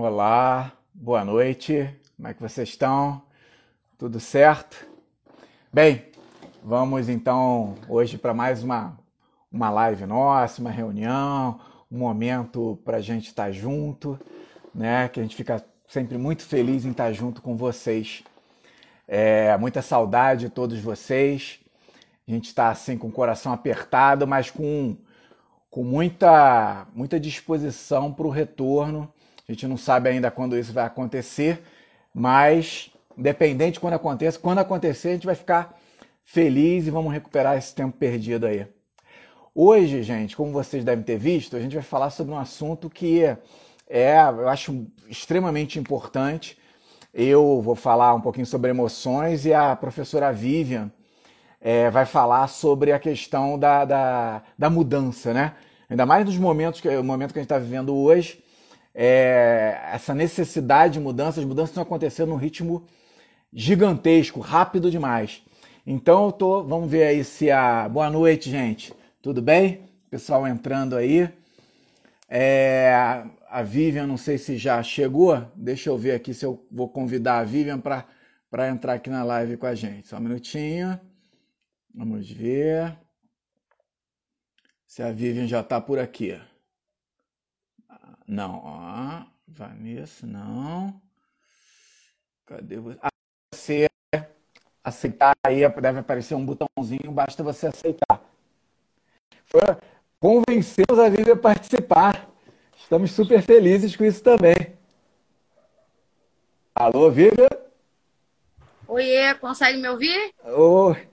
Olá, boa noite. Como é que vocês estão? Tudo certo? Bem, vamos então hoje para mais uma, uma live nossa, uma reunião, um momento para a gente estar tá junto, né? Que a gente fica sempre muito feliz em estar tá junto com vocês. É, muita saudade de todos vocês. A gente está assim com o coração apertado, mas com, com muita, muita disposição para o retorno a gente não sabe ainda quando isso vai acontecer, mas independente quando aconteça, quando acontecer, a gente vai ficar feliz e vamos recuperar esse tempo perdido aí. Hoje, gente, como vocês devem ter visto, a gente vai falar sobre um assunto que é, eu acho extremamente importante. Eu vou falar um pouquinho sobre emoções e a professora Vivian é, vai falar sobre a questão da, da, da mudança, né? Ainda mais nos momentos que o momento que a gente está vivendo hoje, é, essa necessidade de mudança, as mudanças estão acontecendo num ritmo gigantesco, rápido demais. Então eu tô, vamos ver aí se a boa noite, gente. Tudo bem? Pessoal entrando aí. É, a Vivian, não sei se já chegou. Deixa eu ver aqui se eu vou convidar a Vivian para para entrar aqui na live com a gente. Só um minutinho. Vamos ver se a Vivian já está por aqui. Não, ó. Vanessa, não. Cadê você? Ah, você aceitar aí, deve aparecer um botãozinho, basta você aceitar. Foi, convencemos a Vivi a participar. Estamos super felizes com isso também. Alô, Vivi? Oiê, consegue me ouvir? Oi.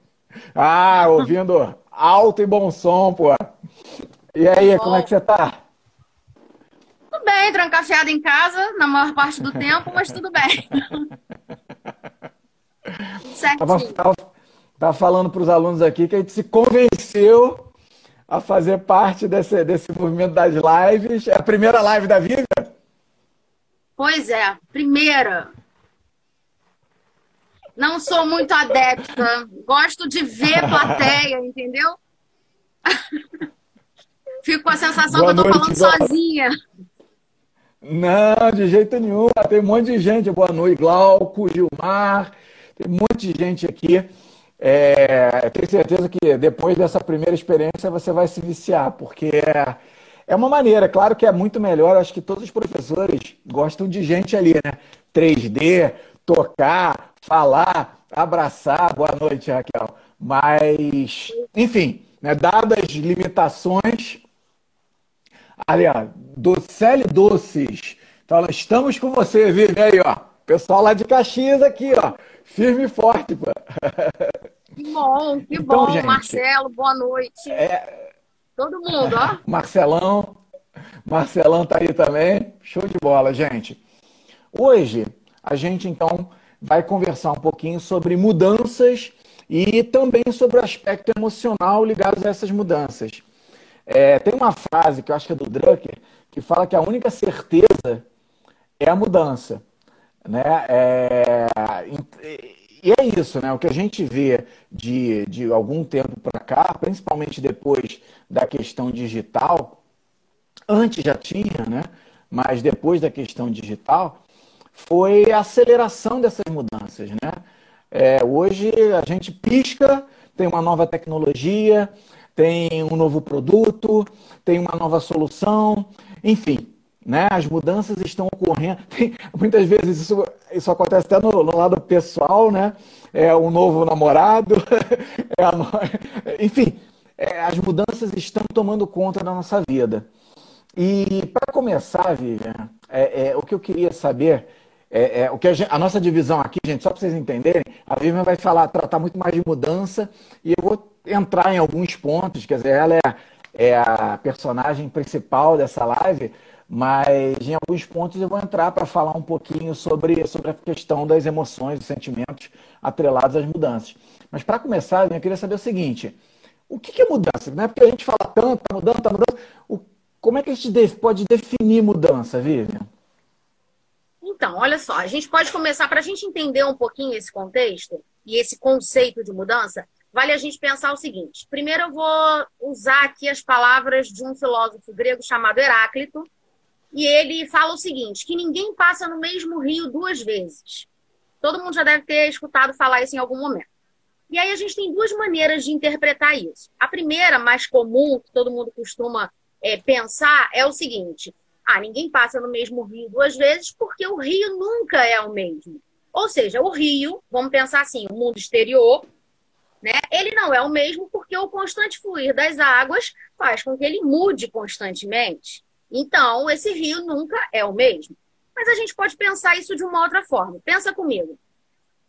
Ah, ouvindo alto e bom som, pô. E aí, bom. como é que você tá? Tudo bem, trancafiada em casa na maior parte do tempo, mas tudo bem. Certinho. Tava, tava falando para os alunos aqui que a gente se convenceu a fazer parte desse, desse movimento das lives. É a primeira live da vida? Pois é, primeira. Não sou muito adepta. Gosto de ver plateia, entendeu? Fico com a sensação Boa que eu tô noite, falando sozinha. Não, de jeito nenhum. Tem um monte de gente. Boa noite, Glauco, Gilmar. Tem um monte de gente aqui. É, tenho certeza que depois dessa primeira experiência você vai se viciar, porque é, é uma maneira, claro que é muito melhor. Acho que todos os professores gostam de gente ali, né? 3D, tocar, falar, abraçar. Boa noite, Raquel. Mas, enfim, né, dadas as limitações, aliás, Docele Doces. Então, estamos com você, Vivi, aí, ó. Pessoal lá de Caxias aqui, ó. Firme e forte, pô. Que bom, que então, bom. Gente, Marcelo, boa noite. É... Todo mundo, ó. Marcelão. Marcelão tá aí também. Show de bola, gente. Hoje, a gente, então, vai conversar um pouquinho sobre mudanças e também sobre o aspecto emocional ligado a essas mudanças. É, tem uma frase que eu acho que é do Drucker, que fala que a única certeza é a mudança. Né? É, e é isso, né? O que a gente vê de, de algum tempo para cá, principalmente depois da questão digital, antes já tinha, né? Mas depois da questão digital, foi a aceleração dessas mudanças, né? É, hoje a gente pisca, tem uma nova tecnologia, tem um novo produto, tem uma nova solução, enfim, né? As mudanças estão ocorrendo. Tem, muitas vezes isso, isso acontece até no, no, lado pessoal, né? É um novo namorado, é a, enfim, é, as mudanças estão tomando conta da nossa vida. E para começar, Vivian, é, é, o que eu queria saber é, é, o que a, gente, a, nossa divisão aqui, gente, só para vocês entenderem, a Vivian vai falar, tratar muito mais de mudança e eu vou entrar em alguns pontos, quer dizer, ela é, é a personagem principal dessa live, mas em alguns pontos eu vou entrar para falar um pouquinho sobre, sobre a questão das emoções, dos sentimentos atrelados às mudanças. Mas para começar, eu queria saber o seguinte: o que é mudança? Não é porque a gente fala tanto, está mudando, está mudando. O, como é que a gente pode definir mudança, Vivian? Então, olha só, a gente pode começar, para a gente entender um pouquinho esse contexto e esse conceito de mudança, vale a gente pensar o seguinte. Primeiro, eu vou usar aqui as palavras de um filósofo grego chamado Heráclito, e ele fala o seguinte: que ninguém passa no mesmo rio duas vezes. Todo mundo já deve ter escutado falar isso em algum momento. E aí a gente tem duas maneiras de interpretar isso. A primeira, mais comum, que todo mundo costuma é, pensar, é o seguinte: ah, ninguém passa no mesmo rio duas vezes porque o rio nunca é o mesmo. Ou seja, o rio, vamos pensar assim, o mundo exterior, né? Ele não é o mesmo porque o constante fluir das águas faz com que ele mude constantemente. Então, esse rio nunca é o mesmo. Mas a gente pode pensar isso de uma outra forma. Pensa comigo.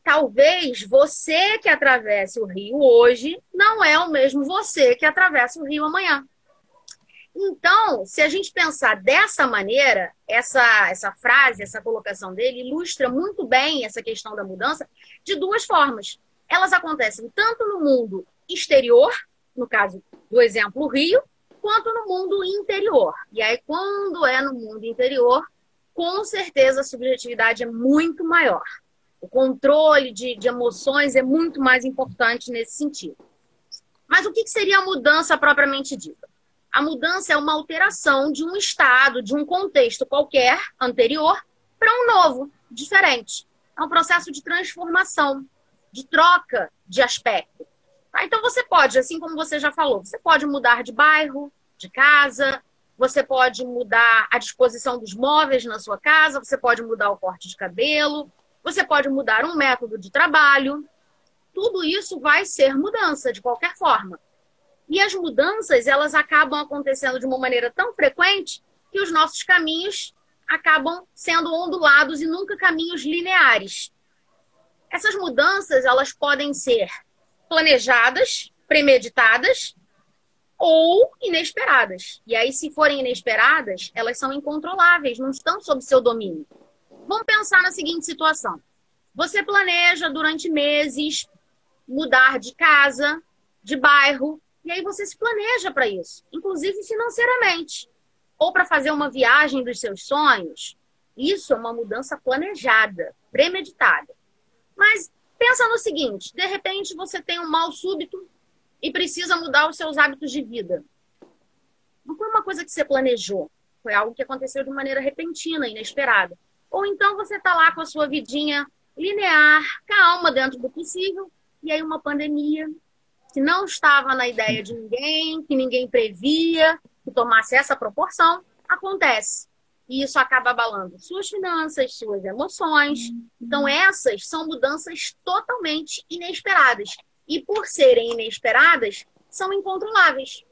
Talvez você que atravesse o rio hoje não é o mesmo você que atravessa o rio amanhã. Então, se a gente pensar dessa maneira, essa, essa frase, essa colocação dele ilustra muito bem essa questão da mudança de duas formas. Elas acontecem tanto no mundo exterior, no caso do exemplo Rio, quanto no mundo interior. E aí, quando é no mundo interior, com certeza a subjetividade é muito maior. O controle de, de emoções é muito mais importante nesse sentido. Mas o que seria a mudança propriamente dita? A mudança é uma alteração de um estado, de um contexto qualquer anterior para um novo, diferente. É um processo de transformação, de troca de aspecto. Tá? Então você pode, assim como você já falou, você pode mudar de bairro, de casa, você pode mudar a disposição dos móveis na sua casa, você pode mudar o corte de cabelo, você pode mudar um método de trabalho. Tudo isso vai ser mudança de qualquer forma. E as mudanças, elas acabam acontecendo de uma maneira tão frequente que os nossos caminhos acabam sendo ondulados e nunca caminhos lineares. Essas mudanças, elas podem ser planejadas, premeditadas ou inesperadas. E aí, se forem inesperadas, elas são incontroláveis, não estão sob seu domínio. Vamos pensar na seguinte situação: você planeja durante meses mudar de casa, de bairro, e aí você se planeja para isso, inclusive financeiramente. Ou para fazer uma viagem dos seus sonhos. Isso é uma mudança planejada, premeditada. Mas pensa no seguinte: de repente você tem um mal súbito e precisa mudar os seus hábitos de vida. Não foi uma coisa que você planejou, foi algo que aconteceu de maneira repentina, inesperada. Ou então você está lá com a sua vidinha linear, calma dentro do possível, e aí uma pandemia que não estava na ideia de ninguém, que ninguém previa que tomasse essa proporção, acontece. E isso acaba abalando suas finanças, suas emoções. Então, essas são mudanças totalmente inesperadas. E por serem inesperadas, são incontroláveis.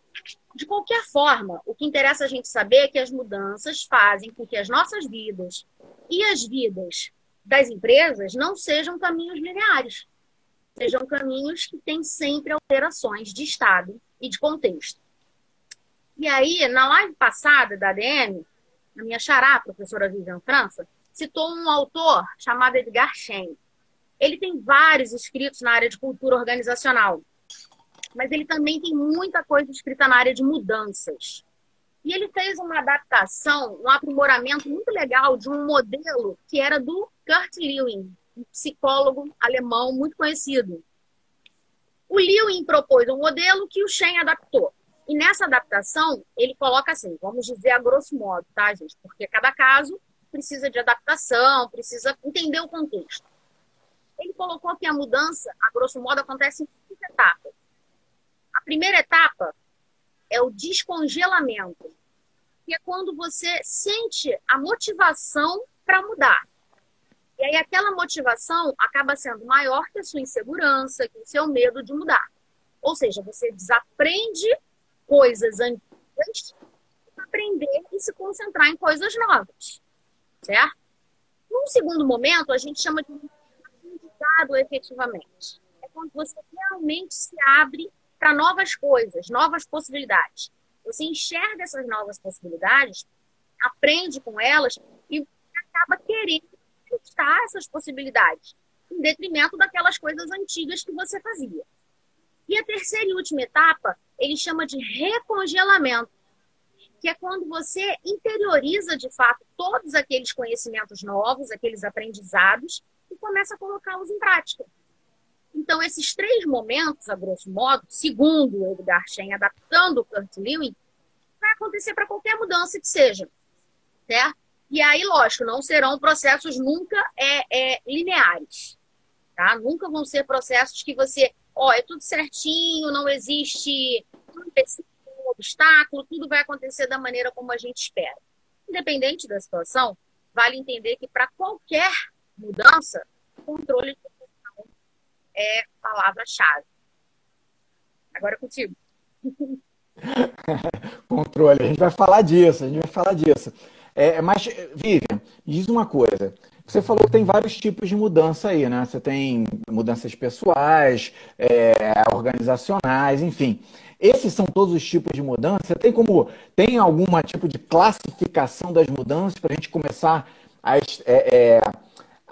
De qualquer forma, o que interessa a gente saber é que as mudanças fazem com que as nossas vidas e as vidas das empresas não sejam caminhos lineares sejam caminhos que têm sempre alterações de estado e de contexto. E aí, na live passada da ADM, a minha xará, professora Vivian França, citou um autor chamado Edgar Schein. Ele tem vários escritos na área de cultura organizacional, mas ele também tem muita coisa escrita na área de mudanças. E ele fez uma adaptação, um aprimoramento muito legal de um modelo que era do Kurt Lewin, um psicólogo alemão muito conhecido. O Lewin propôs um modelo que o Shen adaptou. E nessa adaptação, ele coloca assim, vamos dizer a grosso modo, tá, gente? Porque cada caso precisa de adaptação, precisa entender o contexto. Ele colocou que a mudança, a grosso modo, acontece em três etapas. A primeira etapa é o descongelamento, que é quando você sente a motivação para mudar. E aí aquela motivação acaba sendo maior que a sua insegurança, que o seu medo de mudar. Ou seja, você desaprende coisas antigas aprender e se concentrar em coisas novas. Certo? Num segundo momento, a gente chama de aprendizado efetivamente. É quando você realmente se abre para novas coisas, novas possibilidades. Você enxerga essas novas possibilidades, aprende com elas e acaba querendo testar essas possibilidades, em detrimento daquelas coisas antigas que você fazia. E a terceira e última etapa, ele chama de recongelamento, que é quando você interioriza de fato todos aqueles conhecimentos novos, aqueles aprendizados, e começa a colocá-los em prática. Então, esses três momentos, a grosso modo, segundo Edgar Schein, adaptando o Kurt Lewin, vai acontecer para qualquer mudança que seja. certo? E aí, lógico, não serão processos nunca é, é, lineares, tá? Nunca vão ser processos que você, ó, é tudo certinho, não existe um obstáculo, tudo vai acontecer da maneira como a gente espera. Independente da situação, vale entender que para qualquer mudança, controle de é palavra-chave. Agora é contigo. controle, a gente vai falar disso, a gente vai falar disso. É, mas, Vivian, diz uma coisa. Você falou que tem vários tipos de mudança aí, né? Você tem mudanças pessoais, é, organizacionais, enfim. Esses são todos os tipos de mudança. Tem como tem alguma tipo de classificação das mudanças para a gente começar a, é, é,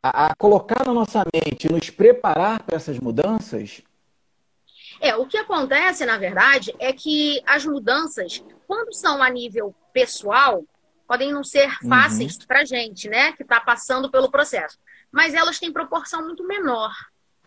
a, a colocar na nossa mente, nos preparar para essas mudanças? É, o que acontece, na verdade, é que as mudanças, quando são a nível pessoal, podem não ser uhum. fáceis uhum. para a gente, né, que está passando pelo processo, mas elas têm proporção muito menor.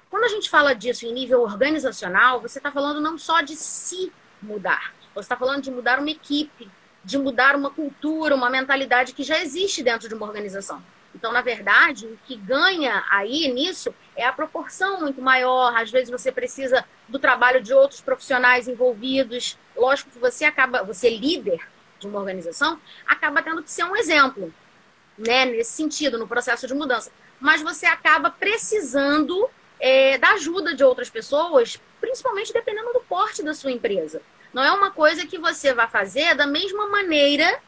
Quando a gente fala disso em nível organizacional, você está falando não só de se mudar, você está falando de mudar uma equipe, de mudar uma cultura, uma mentalidade que já existe dentro de uma organização. Então, na verdade, o que ganha aí nisso é a proporção muito maior. Às vezes você precisa do trabalho de outros profissionais envolvidos. Lógico que você acaba, você é líder de uma organização, acaba tendo que ser um exemplo, né, nesse sentido, no processo de mudança. Mas você acaba precisando é, da ajuda de outras pessoas, principalmente dependendo do porte da sua empresa. Não é uma coisa que você vai fazer da mesma maneira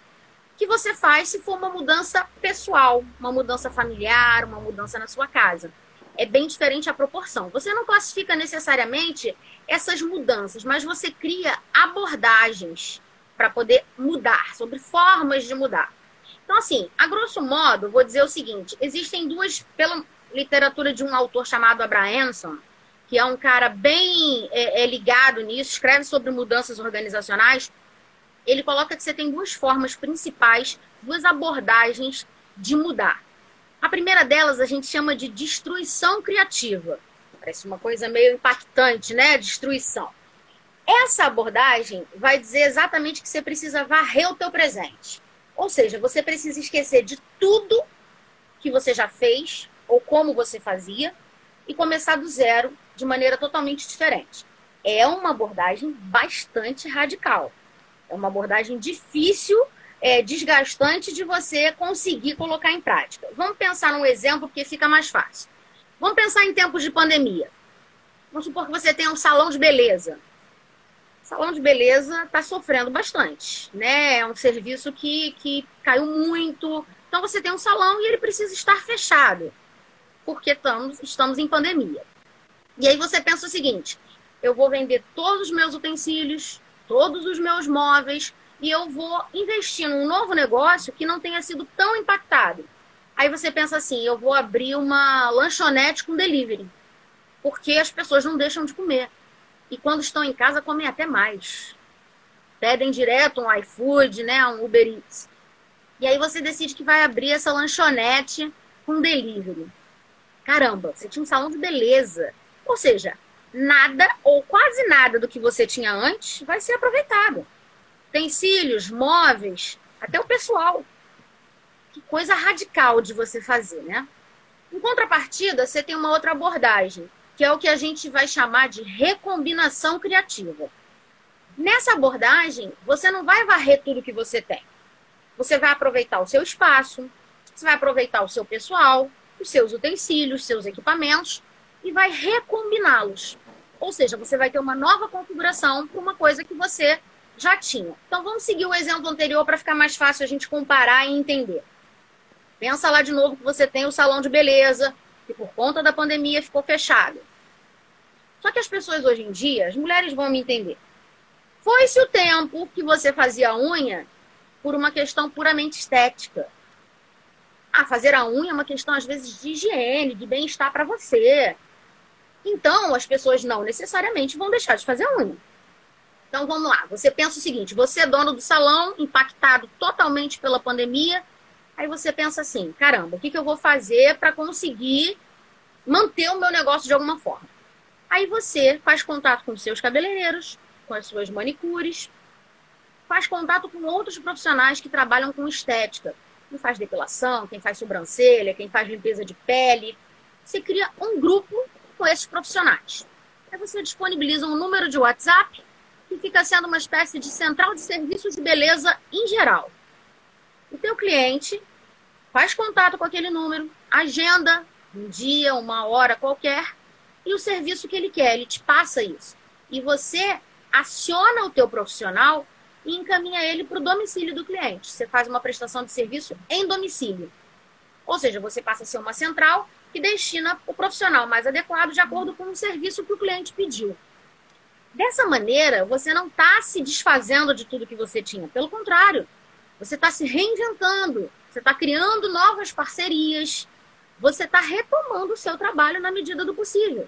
que você faz se for uma mudança pessoal, uma mudança familiar, uma mudança na sua casa. É bem diferente a proporção. Você não classifica necessariamente essas mudanças, mas você cria abordagens para poder mudar, sobre formas de mudar. Então, assim, a grosso modo, vou dizer o seguinte: existem duas, pela literatura de um autor chamado Abrahamson, que é um cara bem é, é, ligado nisso, escreve sobre mudanças organizacionais. Ele coloca que você tem duas formas principais, duas abordagens de mudar. A primeira delas a gente chama de destruição criativa. Parece uma coisa meio impactante, né? Destruição. Essa abordagem vai dizer exatamente que você precisa varrer o teu presente. Ou seja, você precisa esquecer de tudo que você já fez ou como você fazia e começar do zero de maneira totalmente diferente. É uma abordagem bastante radical. É uma abordagem difícil, é, desgastante de você conseguir colocar em prática. Vamos pensar num exemplo porque fica mais fácil. Vamos pensar em tempos de pandemia. Vamos supor que você tem um salão de beleza salão de beleza está sofrendo bastante, né? É um serviço que, que caiu muito. Então você tem um salão e ele precisa estar fechado, porque estamos, estamos em pandemia. E aí você pensa o seguinte: eu vou vender todos os meus utensílios, todos os meus móveis, e eu vou investir num novo negócio que não tenha sido tão impactado. Aí você pensa assim: eu vou abrir uma lanchonete com delivery, porque as pessoas não deixam de comer. E quando estão em casa, comem até mais. Pedem direto um iFood, né, um Uber Eats. E aí você decide que vai abrir essa lanchonete com delivery. Caramba, você tinha um salão de beleza. Ou seja, nada ou quase nada do que você tinha antes vai ser aproveitado. Utensílios, móveis, até o pessoal. Que coisa radical de você fazer, né? Em contrapartida, você tem uma outra abordagem, que é o que a gente vai chamar de recombinação criativa. Nessa abordagem, você não vai varrer tudo que você tem. Você vai aproveitar o seu espaço, você vai aproveitar o seu pessoal, os seus utensílios, seus equipamentos e vai recombiná-los. Ou seja, você vai ter uma nova configuração para uma coisa que você já tinha. Então vamos seguir o exemplo anterior para ficar mais fácil a gente comparar e entender. Pensa lá de novo que você tem o salão de beleza, que por conta da pandemia ficou fechado. Só que as pessoas hoje em dia, as mulheres vão me entender. Foi-se o tempo que você fazia unha por uma questão puramente estética. Ah, fazer a unha é uma questão, às vezes, de higiene, de bem-estar para você. Então, as pessoas não necessariamente vão deixar de fazer a unha. Então, vamos lá. Você pensa o seguinte: você é dono do salão, impactado totalmente pela pandemia, Aí você pensa assim: caramba, o que, que eu vou fazer para conseguir manter o meu negócio de alguma forma? Aí você faz contato com seus cabeleireiros, com as suas manicures, faz contato com outros profissionais que trabalham com estética. quem faz depilação, quem faz sobrancelha, quem faz limpeza de pele. Você cria um grupo com esses profissionais. Aí você disponibiliza um número de WhatsApp que fica sendo uma espécie de central de serviços de beleza em geral. O teu cliente faz contato com aquele número, agenda um dia, uma hora qualquer, e o serviço que ele quer, ele te passa isso. E você aciona o teu profissional e encaminha ele para o domicílio do cliente. Você faz uma prestação de serviço em domicílio. Ou seja, você passa a ser uma central que destina o profissional mais adequado de acordo com o serviço que o cliente pediu. Dessa maneira, você não está se desfazendo de tudo que você tinha. Pelo contrário, você está se reinventando, você está criando novas parcerias, você está retomando o seu trabalho na medida do possível.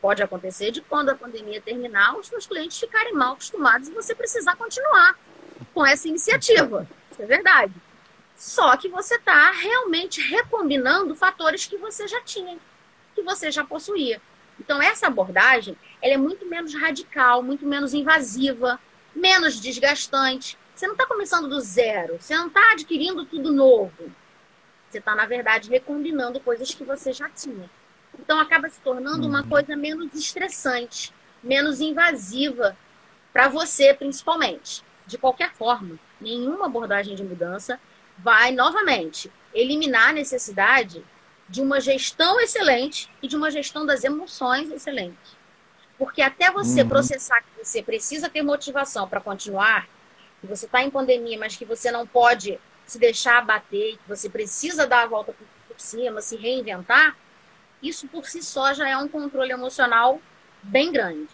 Pode acontecer de quando a pandemia terminar, os seus clientes ficarem mal acostumados e você precisar continuar com essa iniciativa. Isso é verdade. Só que você está realmente recombinando fatores que você já tinha, que você já possuía. Então, essa abordagem ela é muito menos radical, muito menos invasiva, menos desgastante. Você não está começando do zero, você não está adquirindo tudo novo. Você está, na verdade, recombinando coisas que você já tinha. Então, acaba se tornando uma uhum. coisa menos estressante, menos invasiva para você, principalmente. De qualquer forma, nenhuma abordagem de mudança vai, novamente, eliminar a necessidade de uma gestão excelente e de uma gestão das emoções excelente. Porque até você uhum. processar que você precisa ter motivação para continuar, que você está em pandemia, mas que você não pode se deixar abater, que você precisa dar a volta por, por cima, se reinventar, isso por si só já é um controle emocional bem grande.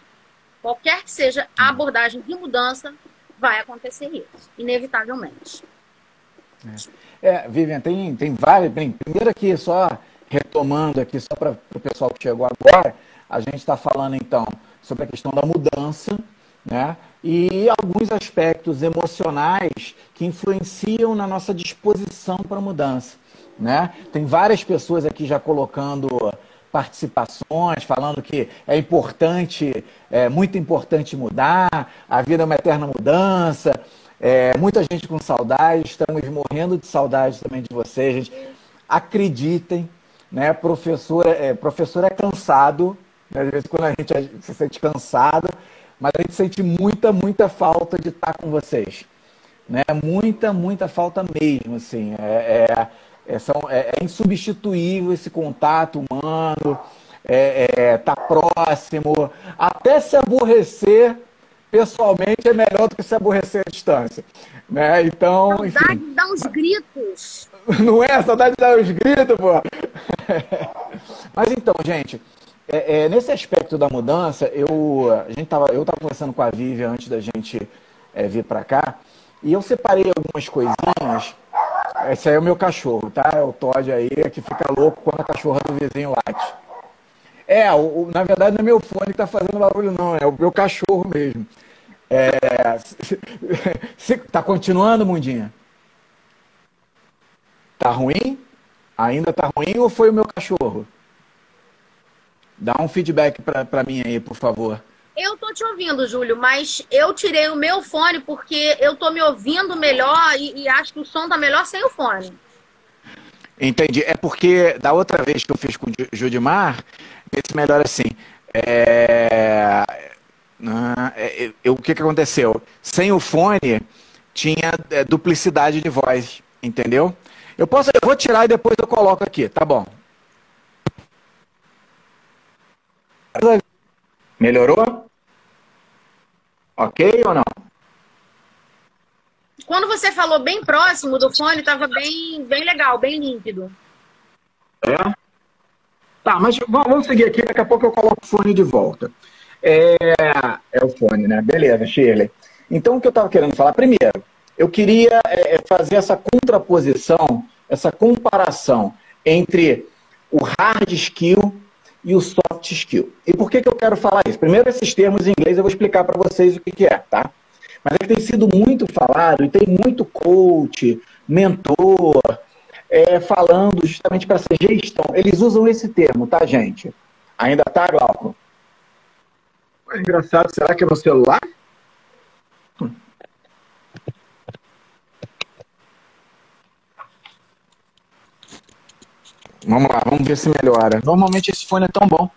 Qualquer que seja a abordagem de mudança, vai acontecer isso, inevitavelmente. É, é Vivian, tem, tem várias. Primeiro aqui, só retomando aqui, só para o pessoal que chegou agora, a gente está falando então sobre a questão da mudança, né? E alguns aspectos emocionais que influenciam na nossa disposição para mudança. Né? Tem várias pessoas aqui já colocando participações, falando que é importante, é muito importante mudar, a vida é uma eterna mudança. É, muita gente com saudade, estamos morrendo de saudade também de vocês, gente. Acreditem, né? Professor, é, professor é cansado, né? vezes quando a gente se sente cansado, mas a gente sente muita, muita falta de estar com vocês. Né? Muita, muita falta mesmo, assim. É, é é, são, é, é insubstituível esse contato humano, é, é, tá próximo. Até se aborrecer pessoalmente é melhor do que se aborrecer à distância. Né? Então, saudade enfim. de dar uns gritos. Não é? Saudade de dar uns gritos, pô. Mas então, gente, é, é, nesse aspecto da mudança, eu a gente tava, eu estava conversando com a Vivian antes da gente é, vir para cá, e eu separei algumas coisinhas esse aí é o meu cachorro, tá? É o Todd aí que fica louco quando a cachorra do vizinho late. É, o, na verdade não é meu fone que tá fazendo barulho, não, é o meu cachorro mesmo. É, tá continuando, Mundinha? Tá ruim? Ainda tá ruim ou foi o meu cachorro? Dá um feedback para mim aí, por favor. Eu tô te ouvindo, Júlio, mas eu tirei o meu fone porque eu tô me ouvindo melhor e, e acho que o som tá melhor sem o fone. Entendi. É porque da outra vez que eu fiz com o Judimar, esse melhor assim. É... É, é... o que, que aconteceu? Sem o fone, tinha é, duplicidade de voz, entendeu? Eu posso, eu vou tirar e depois eu coloco aqui, tá bom? Melhorou? Ok ou não? Quando você falou bem próximo do fone, estava bem, bem legal, bem límpido. É? Tá, mas vamos seguir aqui, daqui a pouco eu coloco o fone de volta. É, é o fone, né? Beleza, Shirley. Então, o que eu estava querendo falar, primeiro, eu queria é, é, fazer essa contraposição, essa comparação entre o hard skill e o soft skill. E por que, que eu quero falar isso? Primeiro, esses termos em inglês eu vou explicar para vocês o que, que é, tá? Mas é que tem sido muito falado e tem muito coach, mentor, é, falando justamente para essa gestão. Eles usam esse termo, tá, gente? Ainda tá, Glauco? É engraçado, será que é no celular? Vamos lá, vamos ver se melhora. Normalmente esse fone é tão bom.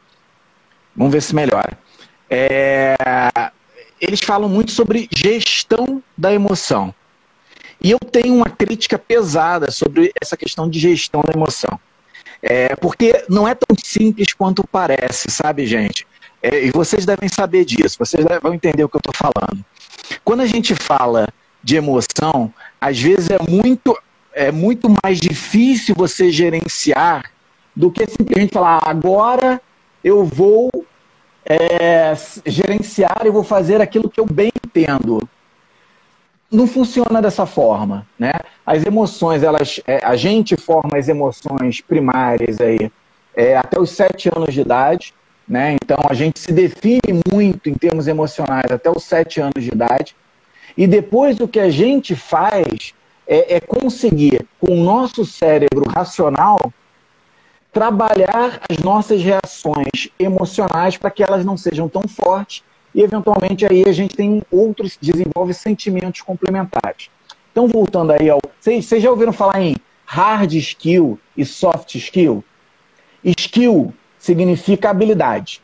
Vamos ver se melhora. É... Eles falam muito sobre gestão da emoção. E eu tenho uma crítica pesada sobre essa questão de gestão da emoção. É, porque não é tão simples quanto parece, sabe, gente? É, e vocês devem saber disso, vocês vão entender o que eu estou falando. Quando a gente fala de emoção, às vezes é muito, é muito mais difícil você gerenciar do que simplesmente falar, agora eu vou é, gerenciar e vou fazer aquilo que eu bem entendo. Não funciona dessa forma, né? As emoções, elas, é, a gente forma as emoções primárias aí é, até os sete anos de idade, né? Então a gente se define muito em termos emocionais até os sete anos de idade. E depois o que a gente faz é, é conseguir, com o nosso cérebro racional, trabalhar as nossas reações emocionais para que elas não sejam tão fortes e eventualmente aí a gente tem outros, desenvolve sentimentos complementares. Então, voltando aí ao. Vocês, já ouviram falar em hard skill e soft skill? Skill significa habilidade.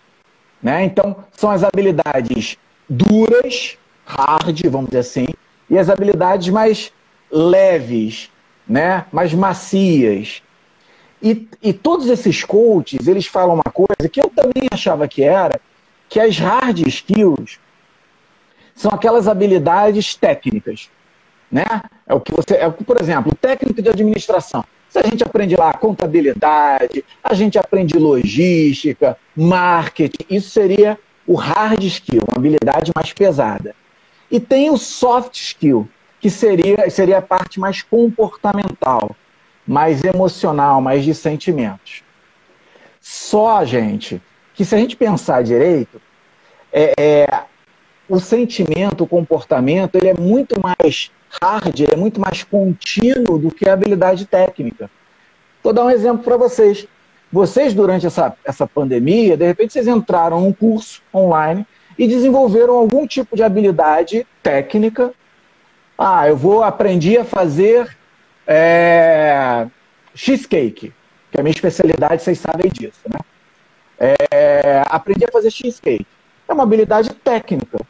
Né? Então, são as habilidades duras, hard, vamos dizer assim, e as habilidades mais leves, né? mais macias. E, e todos esses coaches, eles falam uma coisa que eu também achava que era, que as hard skills são aquelas habilidades técnicas, né? É o que você, é, por exemplo, técnico de administração. Se a gente aprende lá contabilidade, a gente aprende logística, marketing, isso seria o hard skill, uma habilidade mais pesada. E tem o soft skill, que seria, seria a parte mais comportamental, mais emocional, mais de sentimentos. Só, gente, que se a gente pensar direito, é, é, o sentimento, o comportamento, ele é muito mais hard, ele é muito mais contínuo do que a habilidade técnica. Vou dar um exemplo para vocês. Vocês, durante essa, essa pandemia, de repente vocês entraram num curso online e desenvolveram algum tipo de habilidade técnica. Ah, eu vou aprender a fazer é, cheesecake, que é a minha especialidade, vocês sabem disso, né? É, aprendi a fazer cheesecake. É uma habilidade técnica.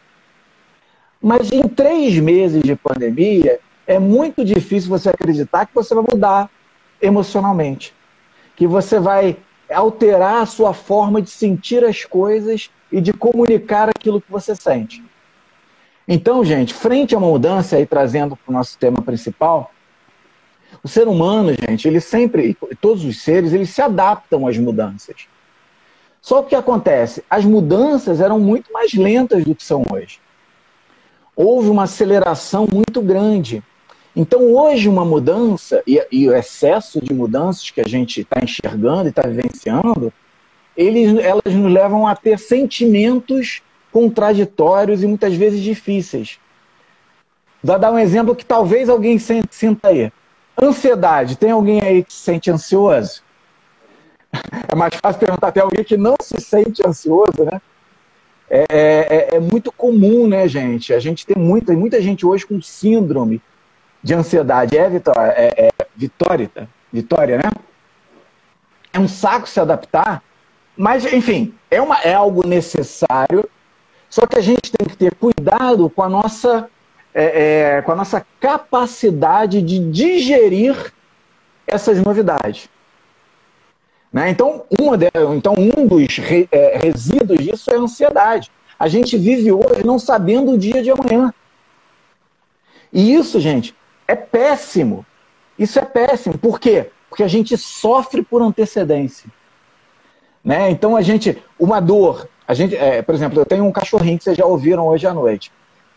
Mas em três meses de pandemia, é muito difícil você acreditar que você vai mudar emocionalmente. Que você vai alterar a sua forma de sentir as coisas e de comunicar aquilo que você sente. Então, gente, frente a uma mudança, aí trazendo para o nosso tema principal, o ser humano, gente, ele sempre, todos os seres, eles se adaptam às mudanças. Só que o que acontece? As mudanças eram muito mais lentas do que são hoje. Houve uma aceleração muito grande. Então, hoje, uma mudança, e, e o excesso de mudanças que a gente está enxergando e está vivenciando, eles, elas nos levam a ter sentimentos contraditórios e muitas vezes difíceis. Vou dar um exemplo que talvez alguém sinta aí. Ansiedade. Tem alguém aí que se sente ansioso? É mais fácil perguntar até alguém que não se sente ansioso, né? É, é, é, muito comum, né, gente? A gente tem muita, muita gente hoje com síndrome de ansiedade. É, Vitória? É, é Vitória, Vitória, né? É um saco se adaptar, mas, enfim, é, uma, é algo necessário, só que a gente tem que ter cuidado com a nossa, é, é, com a nossa capacidade de digerir essas novidades. Né? Então, uma de, então, um dos re, é, resíduos disso é a ansiedade. A gente vive hoje não sabendo o dia de amanhã. E isso, gente, é péssimo. Isso é péssimo. Por quê? Porque a gente sofre por antecedência. Né? Então, a gente, uma dor, a gente, é, por exemplo, eu tenho um cachorrinho que vocês já ouviram hoje à noite.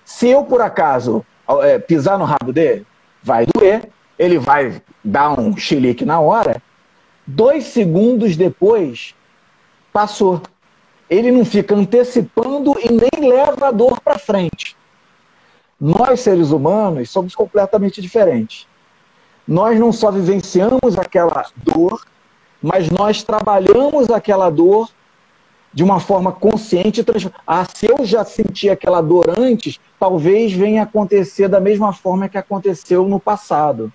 Se eu, por acaso, é, pisar no rabo dele, vai doer, ele vai dar um chilique na hora, Dois segundos depois, passou. Ele não fica antecipando e nem leva a dor para frente. Nós, seres humanos, somos completamente diferentes. Nós não só vivenciamos aquela dor, mas nós trabalhamos aquela dor de uma forma consciente. Ah, se eu já senti aquela dor antes, talvez venha acontecer da mesma forma que aconteceu no passado.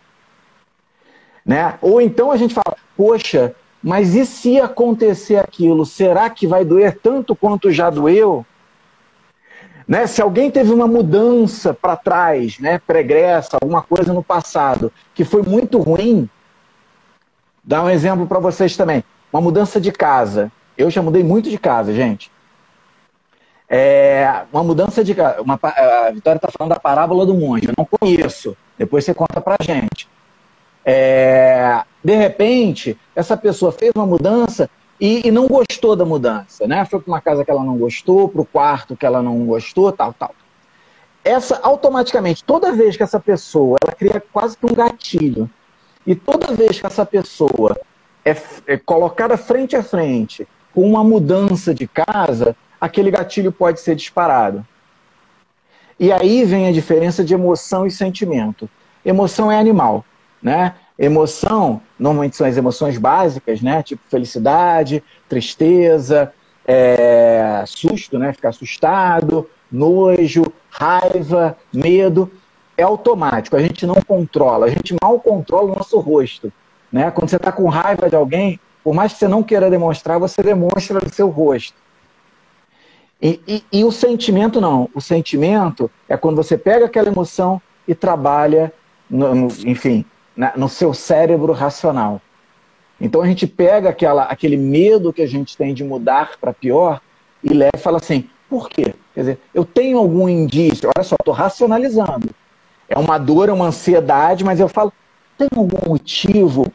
Né? Ou então a gente fala, poxa, Mas e se acontecer aquilo, será que vai doer tanto quanto já doeu? Né? Se alguém teve uma mudança para trás, né, pregressa, alguma coisa no passado, que foi muito ruim, dá um exemplo para vocês também. Uma mudança de casa. Eu já mudei muito de casa, gente. É, uma mudança de casa. Uma, a Vitória está falando da parábola do monge. Eu não conheço. Depois você conta para gente. É, de repente, essa pessoa fez uma mudança e, e não gostou da mudança, né? Foi para uma casa que ela não gostou, para o quarto que ela não gostou, tal, tal. Essa, automaticamente, toda vez que essa pessoa, ela cria quase que um gatilho, e toda vez que essa pessoa é, é colocada frente a frente com uma mudança de casa, aquele gatilho pode ser disparado. E aí vem a diferença de emoção e sentimento. Emoção é animal, né? Emoção, normalmente são as emoções básicas, né? Tipo felicidade, tristeza, é, susto, né? Ficar assustado, nojo, raiva, medo. É automático, a gente não controla, a gente mal controla o nosso rosto. Né? Quando você está com raiva de alguém, por mais que você não queira demonstrar, você demonstra no seu rosto. E, e, e, o sentimento não. O sentimento é quando você pega aquela emoção e trabalha, no, no, enfim, na, no seu cérebro racional. Então a gente pega aquela, aquele medo que a gente tem de mudar para pior e leva e fala assim: por quê? Quer dizer, eu tenho algum indício, olha só, estou racionalizando. É uma dor, é uma ansiedade, mas eu falo: tem algum motivo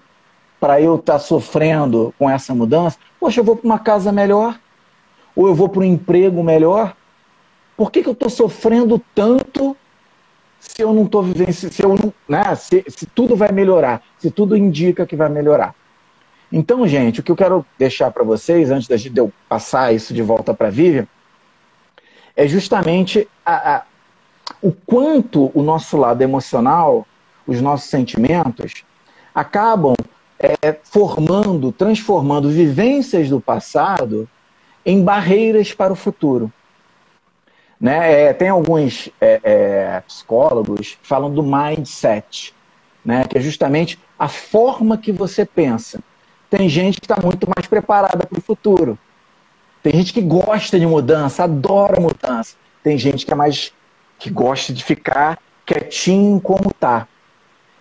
para eu estar tá sofrendo com essa mudança? Poxa, eu vou para uma casa melhor, ou eu vou para um emprego melhor. Por que, que eu estou sofrendo tanto se eu não estou vivendo, se, eu não, né, se, se tudo vai melhorar, se tudo indica que vai melhorar. Então, gente, o que eu quero deixar para vocês, antes de eu passar isso de volta para a Vivian, é justamente a, a, o quanto o nosso lado emocional, os nossos sentimentos, acabam é, formando, transformando vivências do passado em barreiras para o futuro. Né? É, tem alguns é, é, psicólogos que falam do mindset, né? que é justamente a forma que você pensa. Tem gente que está muito mais preparada para o futuro. Tem gente que gosta de mudança, adora mudança. Tem gente que é mais que gosta de ficar quietinho como está.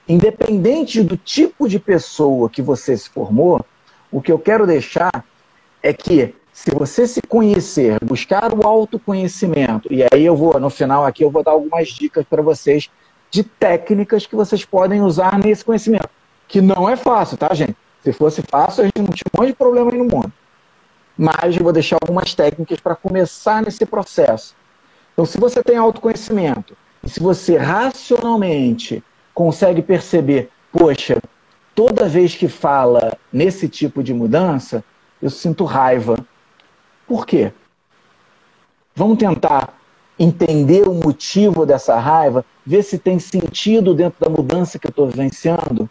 Independente do tipo de pessoa que você se formou, o que eu quero deixar é que se você se conhecer, buscar o autoconhecimento, e aí eu vou, no final aqui, eu vou dar algumas dicas para vocês de técnicas que vocês podem usar nesse conhecimento. Que não é fácil, tá, gente? Se fosse fácil, a gente não tinha um monte de problema aí no mundo. Mas eu vou deixar algumas técnicas para começar nesse processo. Então, se você tem autoconhecimento, e se você racionalmente consegue perceber, poxa, toda vez que fala nesse tipo de mudança, eu sinto raiva, por quê? Vamos tentar entender o motivo dessa raiva, ver se tem sentido dentro da mudança que eu estou vivenciando.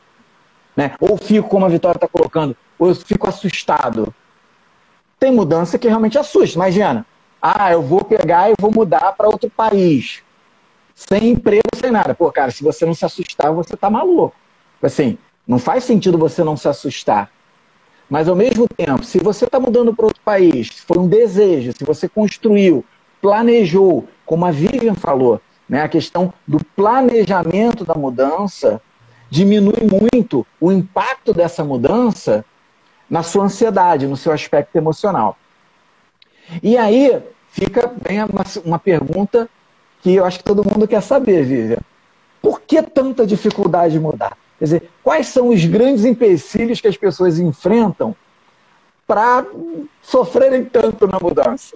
Né? Ou fico, como a Vitória está colocando, ou eu fico assustado. Tem mudança que realmente assusta. Imagina, ah, eu vou pegar e vou mudar para outro país. Sem emprego, sem nada. Pô, cara, se você não se assustar, você tá maluco. Assim, não faz sentido você não se assustar. Mas, ao mesmo tempo, se você está mudando para outro país, foi um desejo, se você construiu, planejou, como a Vivian falou, né, a questão do planejamento da mudança diminui muito o impacto dessa mudança na sua ansiedade, no seu aspecto emocional. E aí fica bem uma, uma pergunta que eu acho que todo mundo quer saber, Vivian. Por que tanta dificuldade de mudar? Quer dizer, quais são os grandes empecilhos que as pessoas enfrentam para sofrerem tanto na mudança?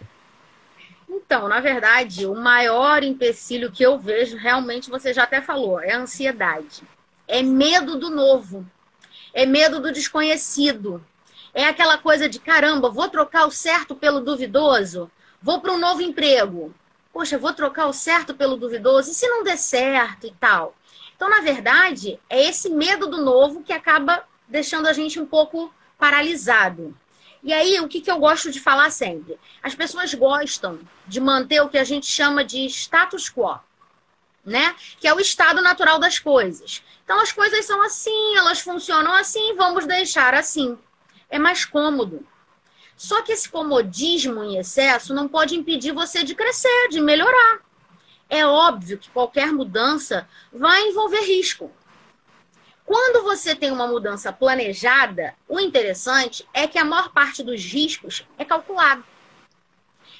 Então, na verdade, o maior empecilho que eu vejo, realmente você já até falou, é a ansiedade. É medo do novo. É medo do desconhecido. É aquela coisa de caramba, vou trocar o certo pelo duvidoso? Vou para um novo emprego. Poxa, vou trocar o certo pelo duvidoso? E se não der certo e tal? Então, na verdade, é esse medo do novo que acaba deixando a gente um pouco paralisado. E aí, o que, que eu gosto de falar sempre? As pessoas gostam de manter o que a gente chama de status quo, né? Que é o estado natural das coisas. Então, as coisas são assim, elas funcionam assim, vamos deixar assim. é mais cômodo. Só que esse comodismo em excesso não pode impedir você de crescer, de melhorar. É óbvio que qualquer mudança vai envolver risco. Quando você tem uma mudança planejada, o interessante é que a maior parte dos riscos é calculado.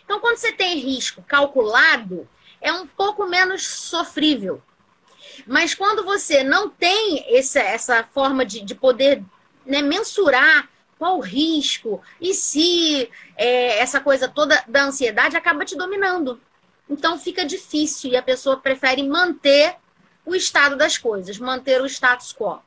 Então, quando você tem risco calculado, é um pouco menos sofrível. Mas quando você não tem essa, essa forma de, de poder né, mensurar qual o risco, e se é, essa coisa toda da ansiedade acaba te dominando. Então fica difícil e a pessoa prefere manter o estado das coisas, manter o status quo.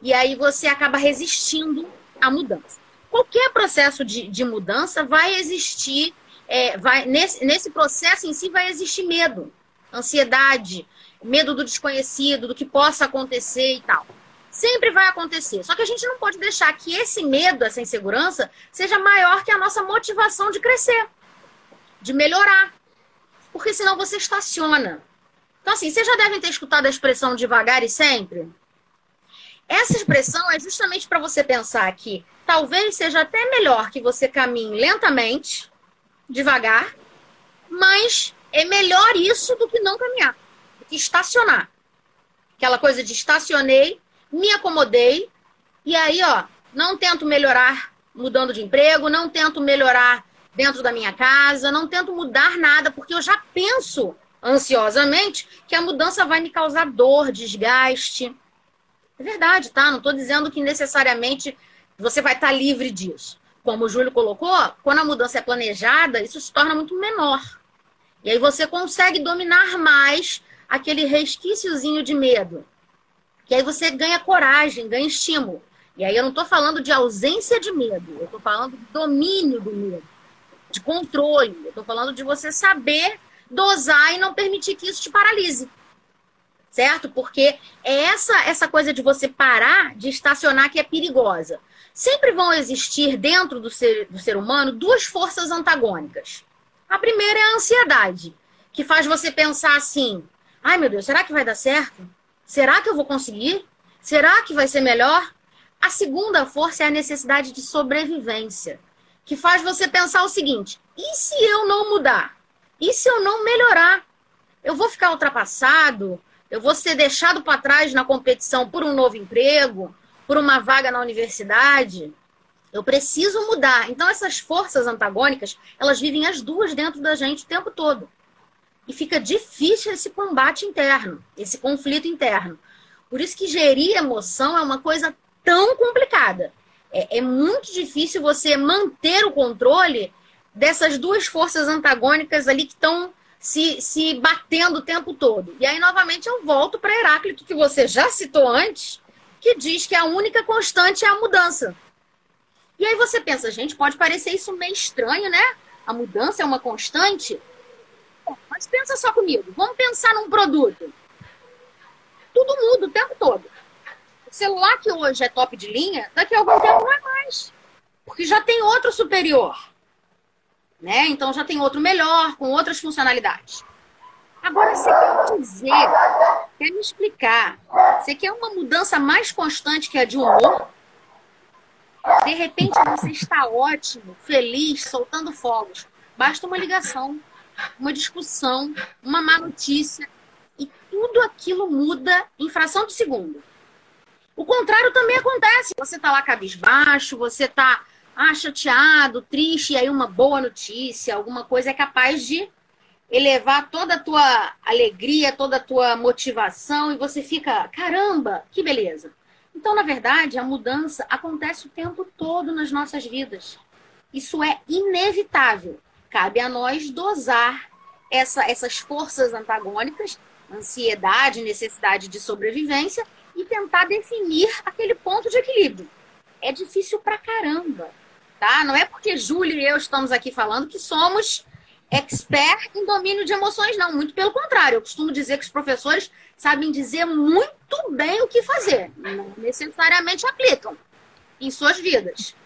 E aí você acaba resistindo à mudança. Qualquer processo de, de mudança vai existir é, vai, nesse, nesse processo em si vai existir medo, ansiedade, medo do desconhecido, do que possa acontecer e tal. Sempre vai acontecer. Só que a gente não pode deixar que esse medo, essa insegurança, seja maior que a nossa motivação de crescer, de melhorar. Porque senão você estaciona. Então, assim, vocês já devem ter escutado a expressão devagar e sempre. Essa expressão é justamente para você pensar que talvez seja até melhor que você caminhe lentamente devagar, mas é melhor isso do que não caminhar, do que estacionar. Aquela coisa de estacionei, me acomodei, e aí, ó, não tento melhorar mudando de emprego, não tento melhorar dentro da minha casa, não tento mudar nada, porque eu já penso ansiosamente que a mudança vai me causar dor, desgaste. É verdade, tá? Não estou dizendo que necessariamente você vai estar livre disso como o Júlio colocou, quando a mudança é planejada, isso se torna muito menor. E aí você consegue dominar mais aquele resquíciozinho de medo. Que aí você ganha coragem, ganha estímulo. E aí eu não estou falando de ausência de medo, eu estou falando de domínio do medo, de controle. Eu estou falando de você saber dosar e não permitir que isso te paralise. Certo? Porque é essa, essa coisa de você parar de estacionar que é perigosa sempre vão existir dentro do ser, do ser humano duas forças antagônicas. A primeira é a ansiedade, que faz você pensar assim: ai meu Deus, será que vai dar certo? Será que eu vou conseguir? Será que vai ser melhor? A segunda força é a necessidade de sobrevivência, que faz você pensar o seguinte: e se eu não mudar? E se eu não melhorar? Eu vou ficar ultrapassado? Eu vou ser deixado para trás na competição por um novo emprego? por uma vaga na universidade, eu preciso mudar. Então, essas forças antagônicas, elas vivem as duas dentro da gente o tempo todo. E fica difícil esse combate interno, esse conflito interno. Por isso que gerir emoção é uma coisa tão complicada. É, é muito difícil você manter o controle dessas duas forças antagônicas ali que estão se, se batendo o tempo todo. E aí, novamente, eu volto para Heráclito, que você já citou antes, que diz que a única constante é a mudança. E aí você pensa, gente, pode parecer isso meio estranho, né? A mudança é uma constante. Mas pensa só comigo. Vamos pensar num produto. Tudo muda o tempo todo. O celular que hoje é top de linha, daqui a algum tempo não é mais. Porque já tem outro superior. Né? Então já tem outro melhor, com outras funcionalidades. Agora, você quer dizer, quer me explicar, você quer uma mudança mais constante que a de humor? De repente você está ótimo, feliz, soltando fogos. Basta uma ligação, uma discussão, uma má notícia e tudo aquilo muda em fração de segundo. O contrário também acontece. Você está lá cabisbaixo, você está ah, chateado, triste, e aí uma boa notícia, alguma coisa é capaz de elevar toda a tua alegria, toda a tua motivação e você fica, caramba, que beleza. Então, na verdade, a mudança acontece o tempo todo nas nossas vidas. Isso é inevitável. Cabe a nós dosar essa, essas forças antagônicas, ansiedade, necessidade de sobrevivência e tentar definir aquele ponto de equilíbrio. É difícil pra caramba, tá? Não é porque Júlia e eu estamos aqui falando que somos expert em domínio de emoções, não. Muito pelo contrário. Eu costumo dizer que os professores sabem dizer muito bem o que fazer. Não necessariamente aplicam em suas vidas.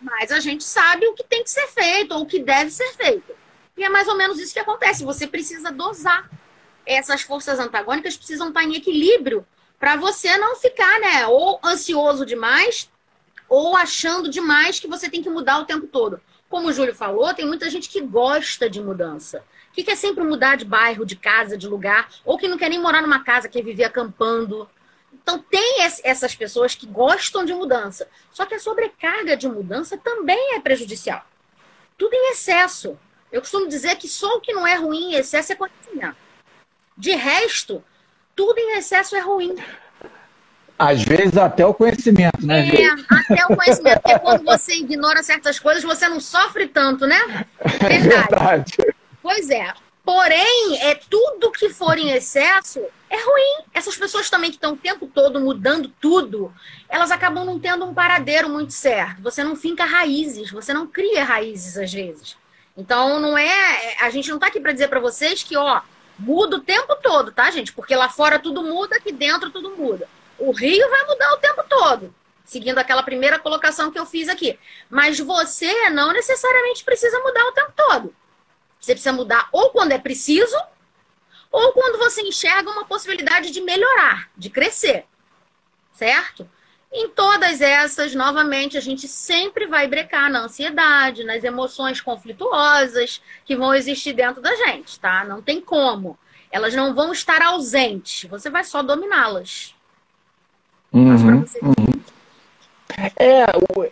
Mas a gente sabe o que tem que ser feito ou o que deve ser feito. E é mais ou menos isso que acontece. Você precisa dosar. Essas forças antagônicas precisam estar em equilíbrio para você não ficar, né, ou ansioso demais, ou achando demais que você tem que mudar o tempo todo. Como o Júlio falou, tem muita gente que gosta de mudança, que quer sempre mudar de bairro, de casa, de lugar, ou que não quer nem morar numa casa, quer viver acampando. Então, tem essas pessoas que gostam de mudança. Só que a sobrecarga de mudança também é prejudicial. Tudo em excesso. Eu costumo dizer que só o que não é ruim em excesso é conhecimento. De resto, tudo em excesso é ruim. Às vezes até o conhecimento, né? É, até o conhecimento. Porque quando você ignora certas coisas, você não sofre tanto, né? Verdade. É verdade. Pois é. Porém, é tudo que for em excesso é ruim. Essas pessoas também que estão o tempo todo mudando tudo, elas acabam não tendo um paradeiro muito certo. Você não finca raízes, você não cria raízes às vezes. Então, não é. A gente não está aqui para dizer para vocês que, ó, muda o tempo todo, tá, gente? Porque lá fora tudo muda, aqui dentro tudo muda. O rio vai mudar o tempo todo, seguindo aquela primeira colocação que eu fiz aqui. Mas você não necessariamente precisa mudar o tempo todo. Você precisa mudar ou quando é preciso, ou quando você enxerga uma possibilidade de melhorar, de crescer. Certo? Em todas essas, novamente, a gente sempre vai brecar na ansiedade, nas emoções conflituosas que vão existir dentro da gente, tá? Não tem como. Elas não vão estar ausentes, você vai só dominá-las. Uhum, uhum. É,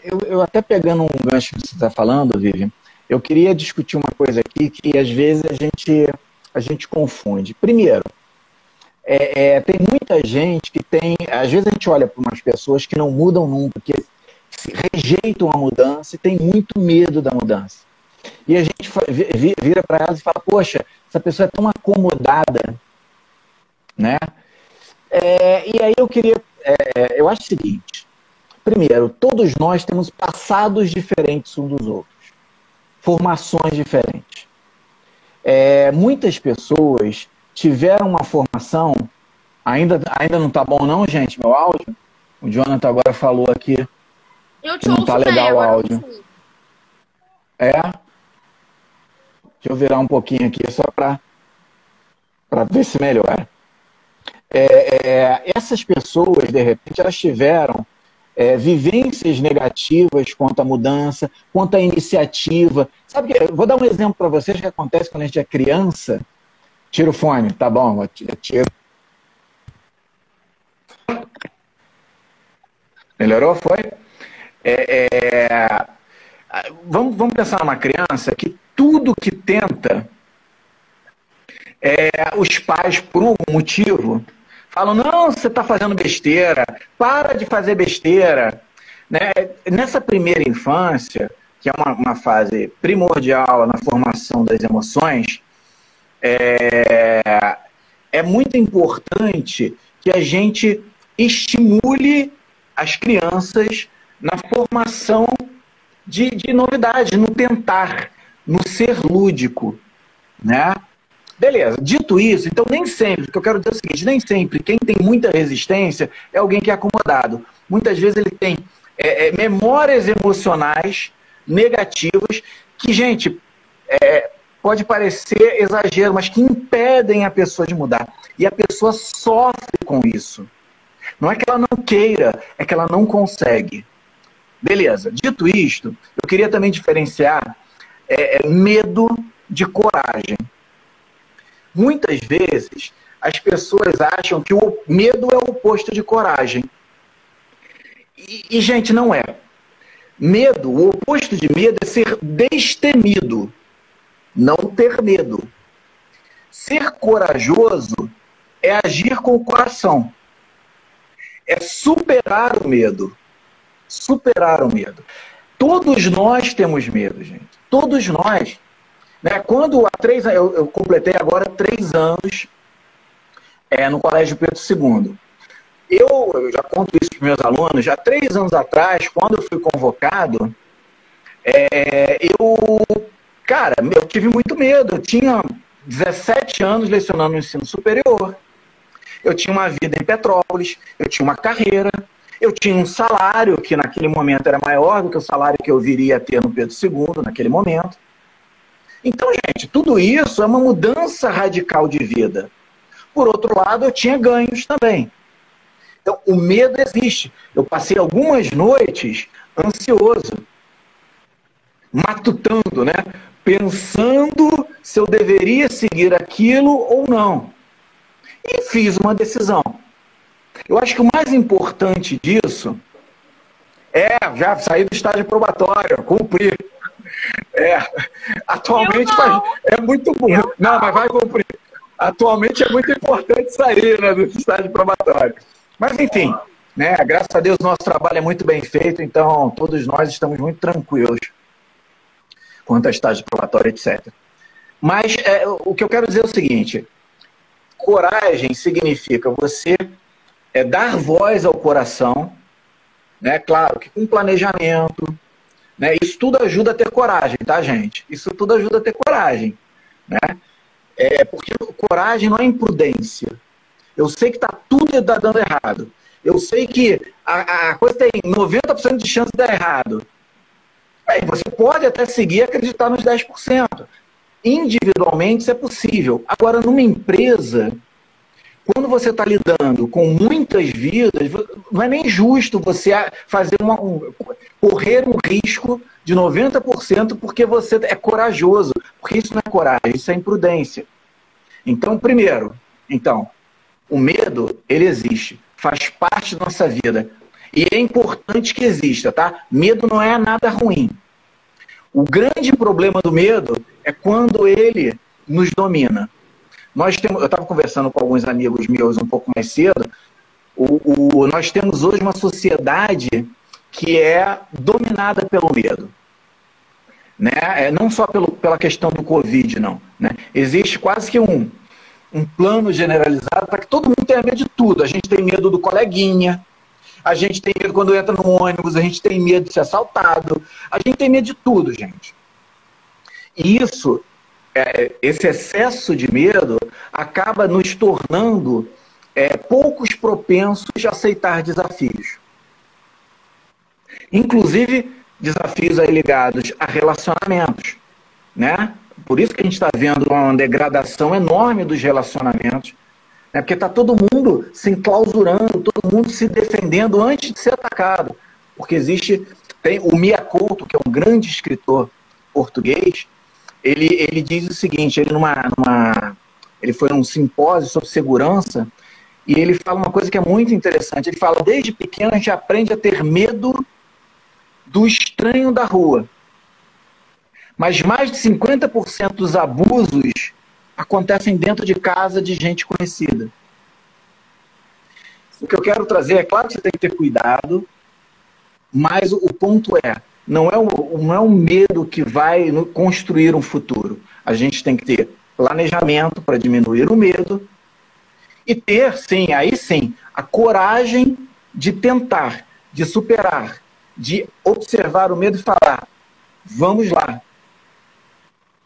eu, eu, até pegando um gancho que você está falando, Vivian, eu queria discutir uma coisa aqui que às vezes a gente, a gente confunde. Primeiro, é, é, tem muita gente que tem. Às vezes a gente olha para umas pessoas que não mudam nunca, que rejeitam a mudança e tem muito medo da mudança. E a gente vira para elas e fala: Poxa, essa pessoa é tão acomodada, né? É, e aí eu queria é, eu acho o seguinte: primeiro, todos nós temos passados diferentes uns dos outros, formações diferentes. É, muitas pessoas tiveram uma formação. Ainda, ainda não tá bom, não, gente, meu áudio? O Jonathan agora falou aqui. Eu te não tá legal o áudio. É? Deixa eu virar um pouquinho aqui só para ver se melhora é, é, essas pessoas, de repente, elas tiveram é, vivências negativas quanto à mudança, quanto à iniciativa. Sabe vou dar um exemplo para vocês que acontece quando a gente é criança. Tira o fone, tá bom, tiro. Melhorou? Foi? É, é, vamos, vamos pensar numa criança que tudo que tenta, é, os pais, por um motivo, falam: não, você está fazendo besteira, para de fazer besteira. Né? Nessa primeira infância, que é uma, uma fase primordial na formação das emoções, é, é muito importante que a gente estimule as crianças na formação de, de novidade, no tentar, no ser lúdico, né? Beleza, dito isso, então nem sempre, o que eu quero dizer é o seguinte, nem sempre quem tem muita resistência é alguém que é acomodado. Muitas vezes ele tem é, é, memórias emocionais negativas que, gente, é, pode parecer exagero, mas que impedem a pessoa de mudar. E a pessoa sofre com isso. Não é que ela não queira, é que ela não consegue. Beleza, dito isto, eu queria também diferenciar é, é medo de coragem. Muitas vezes as pessoas acham que o medo é o oposto de coragem. E, e, gente, não é. Medo, o oposto de medo é ser destemido, não ter medo. Ser corajoso é agir com o coração. É superar o medo. Superar o medo. Todos nós temos medo, gente. Todos nós. Né? Quando há três eu, eu completei agora três anos é, no Colégio Pedro II. Eu, eu já conto isso para meus alunos, já três anos atrás, quando eu fui convocado, é, eu, cara, eu tive muito medo. Eu tinha 17 anos lecionando no ensino superior. Eu tinha uma vida em Petrópolis, eu tinha uma carreira, eu tinha um salário que naquele momento era maior do que o salário que eu viria a ter no Pedro II naquele momento. Então, gente, tudo isso é uma mudança radical de vida. Por outro lado, eu tinha ganhos também. Então, o medo existe. Eu passei algumas noites ansioso, matutando, né? Pensando se eu deveria seguir aquilo ou não. E fiz uma decisão. Eu acho que o mais importante disso é já sair do estágio probatório, cumprir. É, atualmente é muito bom. Não, mas vai cumprir. Atualmente é muito importante sair né, do estágio probatório. Mas enfim, né, graças a Deus nosso trabalho é muito bem feito, então todos nós estamos muito tranquilos quanto a estágio probatório, etc. Mas é, o que eu quero dizer é o seguinte: coragem significa você é, dar voz ao coração, né? Claro que com planejamento, né? Isso tudo ajuda a ter coragem, tá, gente? Isso tudo ajuda a ter coragem, né? É, porque coragem não é imprudência. Eu sei que tá tudo dando errado. Eu sei que a, a coisa tem 90% de chance de dar errado. Aí você pode até seguir e acreditar nos 10%. Individualmente isso é possível. Agora, numa empresa, quando você está lidando com muitas vidas, não é nem justo você fazer uma, um, correr um risco de 90% porque você é corajoso. Porque isso não é coragem, isso é imprudência. Então, primeiro, então, o medo, ele existe, faz parte da nossa vida. E é importante que exista, tá? Medo não é nada ruim. O grande problema do medo é quando ele nos domina. Nós temos, eu estava conversando com alguns amigos meus um pouco mais cedo. O, o, nós temos hoje uma sociedade que é dominada pelo medo. Né? É, não só pelo, pela questão do Covid, não. Né? Existe quase que um, um plano generalizado para que todo mundo tenha medo de tudo. A gente tem medo do coleguinha, a gente tem medo quando entra no ônibus, a gente tem medo de ser assaltado, a gente tem medo de tudo, gente. E isso é, esse excesso de medo acaba nos tornando é, poucos propensos a aceitar desafios. Inclusive, desafios aí ligados a relacionamentos. Né? Por isso que a gente está vendo uma degradação enorme dos relacionamentos. Né? Porque está todo mundo se enclausurando, todo mundo se defendendo antes de ser atacado. Porque existe. Tem o Mia Couto, que é um grande escritor português, ele, ele diz o seguinte, ele numa, numa ele foi num simpósio sobre segurança e ele fala uma coisa que é muito interessante. Ele fala, desde pequeno a gente aprende a ter medo do estranho da rua. Mas mais de 50% dos abusos acontecem dentro de casa de gente conhecida. O que eu quero trazer é claro que você tem que ter cuidado, mas o ponto é, não é, o, não é um medo que vai construir um futuro. A gente tem que ter planejamento para diminuir o medo e ter, sim, aí sim, a coragem de tentar, de superar, de observar o medo e falar: vamos lá.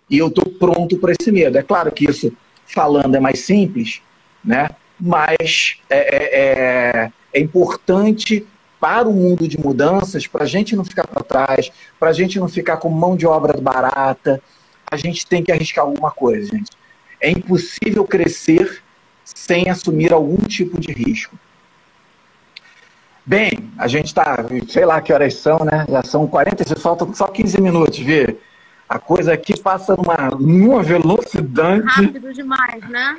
E eu estou pronto para esse medo. É claro que isso, falando, é mais simples, né? mas é, é, é, é importante para o mundo de mudanças, para a gente não ficar para trás, para a gente não ficar com mão de obra barata, a gente tem que arriscar alguma coisa, gente. É impossível crescer sem assumir algum tipo de risco. Bem, a gente está, sei lá que horas são, né? Já são 46, faltam só 15 minutos, vê. A coisa aqui passa numa, numa velocidade. Rápido demais, né?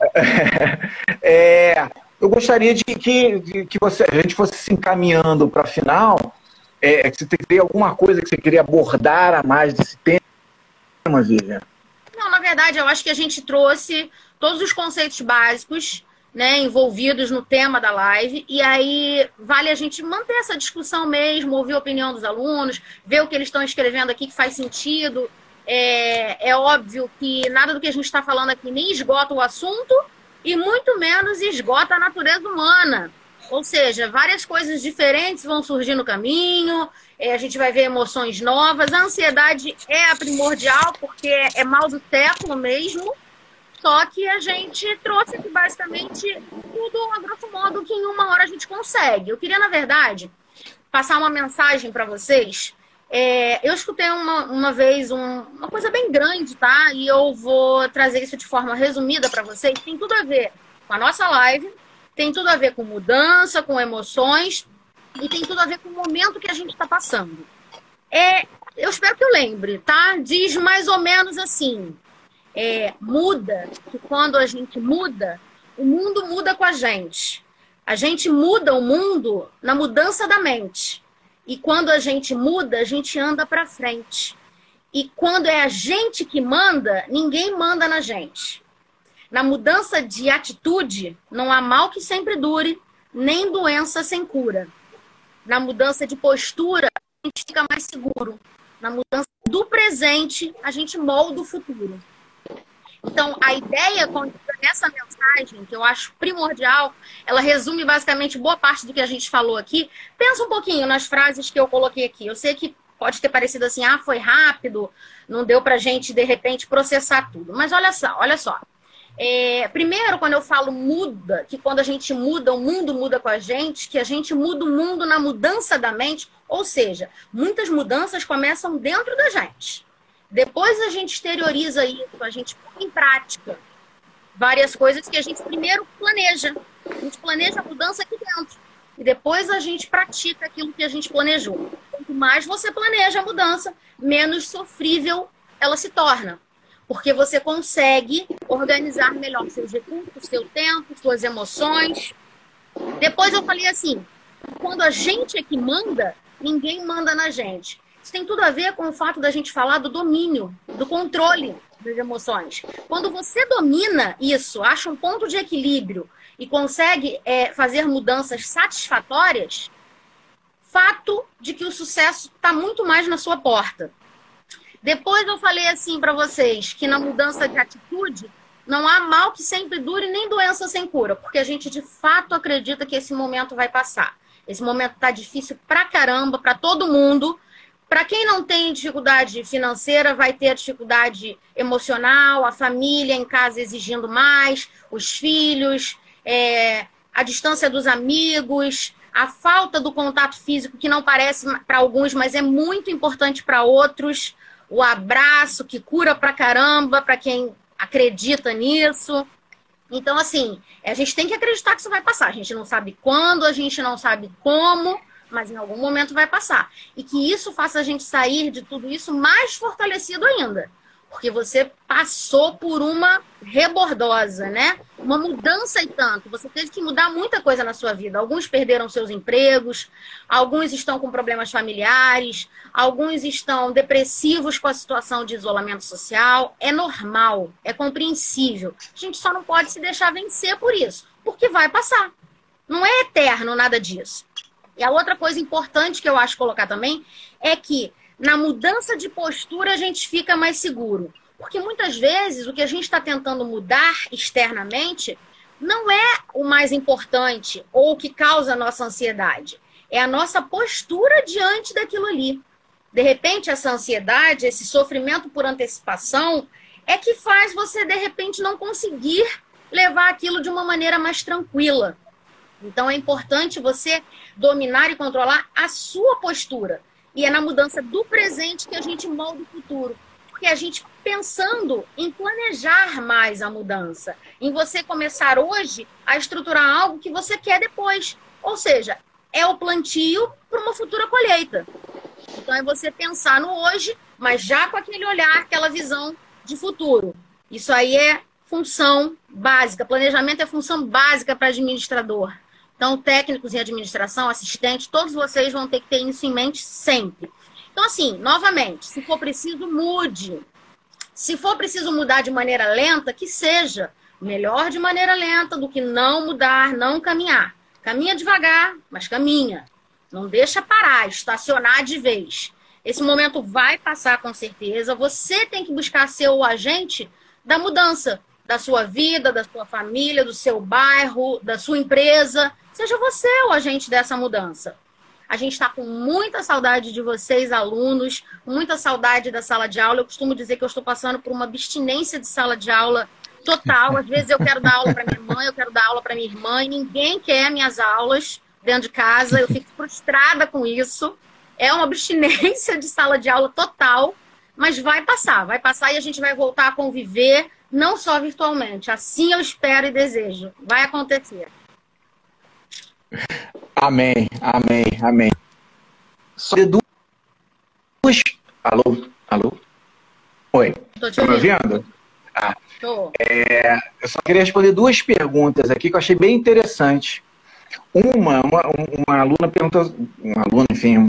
é, eu gostaria de que, de que você, a gente fosse se encaminhando para a final. É, você teria alguma coisa que você queria abordar a mais desse tema, Vivian? Não, na verdade, eu acho que a gente trouxe todos os conceitos básicos né, envolvidos no tema da live. E aí vale a gente manter essa discussão mesmo, ouvir a opinião dos alunos, ver o que eles estão escrevendo aqui que faz sentido. É, é óbvio que nada do que a gente está falando aqui nem esgota o assunto, e muito menos esgota a natureza humana. Ou seja, várias coisas diferentes vão surgir no caminho, é, a gente vai ver emoções novas. A ansiedade é a primordial, porque é mal do século mesmo. Só que a gente trouxe aqui basicamente tudo, a grosso modo, que em uma hora a gente consegue. Eu queria, na verdade, passar uma mensagem para vocês é, eu escutei uma, uma vez um, uma coisa bem grande, tá? E eu vou trazer isso de forma resumida para vocês. Tem tudo a ver com a nossa live, tem tudo a ver com mudança, com emoções e tem tudo a ver com o momento que a gente está passando. É, eu espero que eu lembre, tá? Diz mais ou menos assim: é, muda, que quando a gente muda, o mundo muda com a gente. A gente muda o mundo na mudança da mente. E quando a gente muda, a gente anda para frente. E quando é a gente que manda, ninguém manda na gente. Na mudança de atitude, não há mal que sempre dure, nem doença sem cura. Na mudança de postura, a gente fica mais seguro. Na mudança do presente, a gente molda o futuro. Então, a ideia nessa mensagem, que eu acho primordial, ela resume basicamente boa parte do que a gente falou aqui. Pensa um pouquinho nas frases que eu coloquei aqui. Eu sei que pode ter parecido assim, ah, foi rápido, não deu pra gente, de repente, processar tudo. Mas olha só, olha só. É, primeiro, quando eu falo muda, que quando a gente muda, o mundo muda com a gente, que a gente muda o mundo na mudança da mente, ou seja, muitas mudanças começam dentro da gente. Depois a gente exterioriza isso, a gente põe em prática várias coisas que a gente primeiro planeja. A gente planeja a mudança aqui dentro. E depois a gente pratica aquilo que a gente planejou. Quanto mais você planeja a mudança, menos sofrível ela se torna. Porque você consegue organizar melhor seus recursos, seu tempo, suas emoções. Depois eu falei assim: quando a gente é que manda, ninguém manda na gente. Isso tem tudo a ver com o fato da gente falar do domínio, do controle das emoções. Quando você domina isso, acha um ponto de equilíbrio e consegue é, fazer mudanças satisfatórias, fato de que o sucesso está muito mais na sua porta. Depois eu falei assim para vocês que na mudança de atitude não há mal que sempre dure nem doença sem cura, porque a gente de fato acredita que esse momento vai passar. Esse momento está difícil pra caramba para todo mundo. Para quem não tem dificuldade financeira, vai ter dificuldade emocional, a família em casa exigindo mais, os filhos, é, a distância dos amigos, a falta do contato físico, que não parece para alguns, mas é muito importante para outros, o abraço, que cura pra caramba, para quem acredita nisso. Então, assim, a gente tem que acreditar que isso vai passar. A gente não sabe quando, a gente não sabe como, mas em algum momento vai passar. E que isso faça a gente sair de tudo isso mais fortalecido ainda porque você passou por uma rebordosa, né? Uma mudança e tanto. Você teve que mudar muita coisa na sua vida. Alguns perderam seus empregos, alguns estão com problemas familiares, alguns estão depressivos com a situação de isolamento social. É normal, é compreensível. A gente só não pode se deixar vencer por isso, porque vai passar. Não é eterno nada disso. E a outra coisa importante que eu acho colocar também é que na mudança de postura a gente fica mais seguro. Porque muitas vezes o que a gente está tentando mudar externamente não é o mais importante ou o que causa a nossa ansiedade. É a nossa postura diante daquilo ali. De repente, essa ansiedade, esse sofrimento por antecipação, é que faz você, de repente, não conseguir levar aquilo de uma maneira mais tranquila. Então, é importante você dominar e controlar a sua postura. E é na mudança do presente que a gente molda o futuro. Porque a gente pensando em planejar mais a mudança, em você começar hoje a estruturar algo que você quer depois. Ou seja, é o plantio para uma futura colheita. Então é você pensar no hoje, mas já com aquele olhar, aquela visão de futuro. Isso aí é função básica. Planejamento é função básica para administrador. Então, técnicos em administração, assistentes, todos vocês vão ter que ter isso em mente sempre. Então, assim, novamente, se for preciso, mude. Se for preciso mudar de maneira lenta, que seja. Melhor de maneira lenta do que não mudar, não caminhar. Caminha devagar, mas caminha. Não deixa parar, estacionar de vez. Esse momento vai passar com certeza. Você tem que buscar ser o agente da mudança da sua vida, da sua família, do seu bairro, da sua empresa. Seja você o agente dessa mudança. A gente está com muita saudade de vocês, alunos, muita saudade da sala de aula. Eu costumo dizer que eu estou passando por uma abstinência de sala de aula total. Às vezes eu quero dar aula para minha mãe, eu quero dar aula para minha irmã, e ninguém quer minhas aulas dentro de casa. Eu fico frustrada com isso. É uma abstinência de sala de aula total, mas vai passar, vai passar e a gente vai voltar a conviver, não só virtualmente. Assim eu espero e desejo. Vai acontecer. Amém, amém, amém. Só de duas. Alô, alô? Oi. Estou tá me ouvindo? Ah, é, eu só queria responder duas perguntas aqui que eu achei bem interessantes. Uma, uma, uma aluna perguntou, um aluno, enfim, um,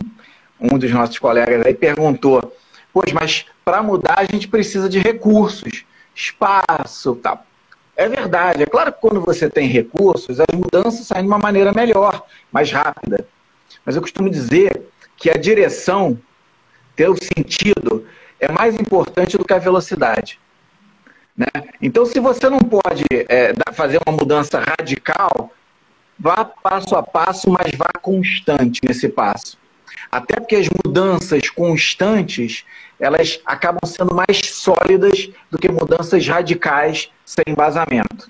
um dos nossos colegas aí perguntou, pois, mas para mudar a gente precisa de recursos, espaço, tal. É verdade, é claro que quando você tem recursos, as mudanças saem de uma maneira melhor, mais rápida. Mas eu costumo dizer que a direção, ter o sentido, é mais importante do que a velocidade. Né? Então, se você não pode é, fazer uma mudança radical, vá passo a passo, mas vá constante nesse passo. Até porque as mudanças constantes, elas acabam sendo mais sólidas do que mudanças radicais sem embasamento.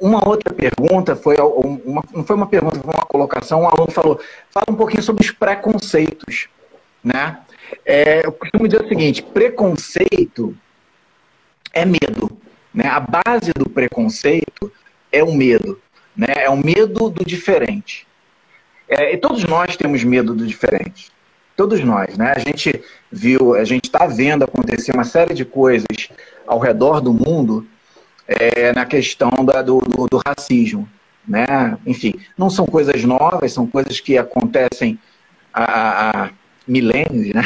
Uma outra pergunta foi uma, não foi uma pergunta, foi uma colocação. Um aluno falou: fala um pouquinho sobre os preconceitos, né? É, eu costumo dizer o seguinte: preconceito é medo, né? A base do preconceito é o medo, né? É o medo do diferente. É, e todos nós temos medo do diferente. Todos nós, né? A gente viu, a gente está vendo acontecer uma série de coisas ao redor do mundo é, na questão da, do, do, do, racismo. Né? Enfim, não são coisas novas, são coisas que acontecem há, há milênios, né?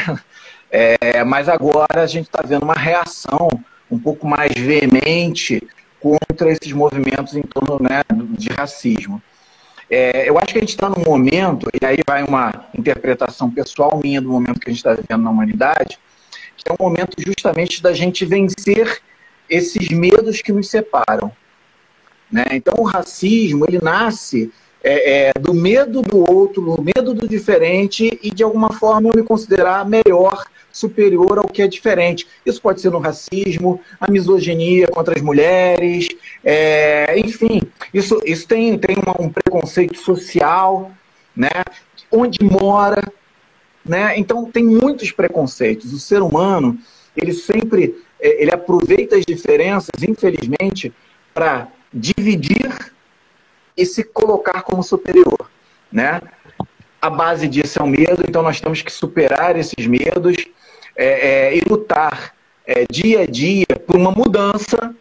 É, mas agora a gente está vendo uma reação um pouco mais veemente contra esses movimentos em torno né, de racismo. É, eu acho que a gente está num momento, e aí vai uma interpretação pessoal minha do momento que a gente está vivendo na humanidade, que é um momento justamente da gente vencer esses medos que nos separam. Né? Então, o racismo, ele nasce é, é, do medo do outro, do medo do diferente e, de alguma forma, eu me considerar melhor, superior ao que é diferente. Isso pode ser no racismo, a misoginia contra as mulheres, é, enfim, isso, isso tem, tem um preconceito social, né? onde mora. Né? Então, tem muitos preconceitos. O ser humano, ele sempre é, ele aproveita as diferenças, infelizmente, para dividir e se colocar como superior, né? A base disso é o medo, então nós temos que superar esses medos é, é, e lutar é, dia a dia por uma mudança,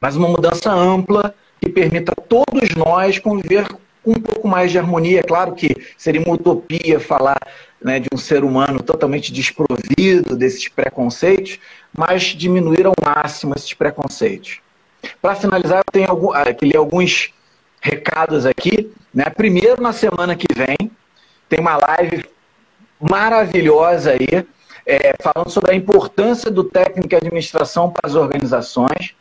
mas uma mudança ampla que permita a todos nós conviver com um pouco mais de harmonia. É claro que seria uma utopia falar né, de um ser humano totalmente desprovido desses preconceitos, mas diminuir ao máximo esses preconceitos. Para finalizar, eu tenho algum, ah, que ler alguns recados aqui. Né? Primeiro, na semana que vem, tem uma live maravilhosa aí, é, falando sobre a importância do técnico de administração para as organizações.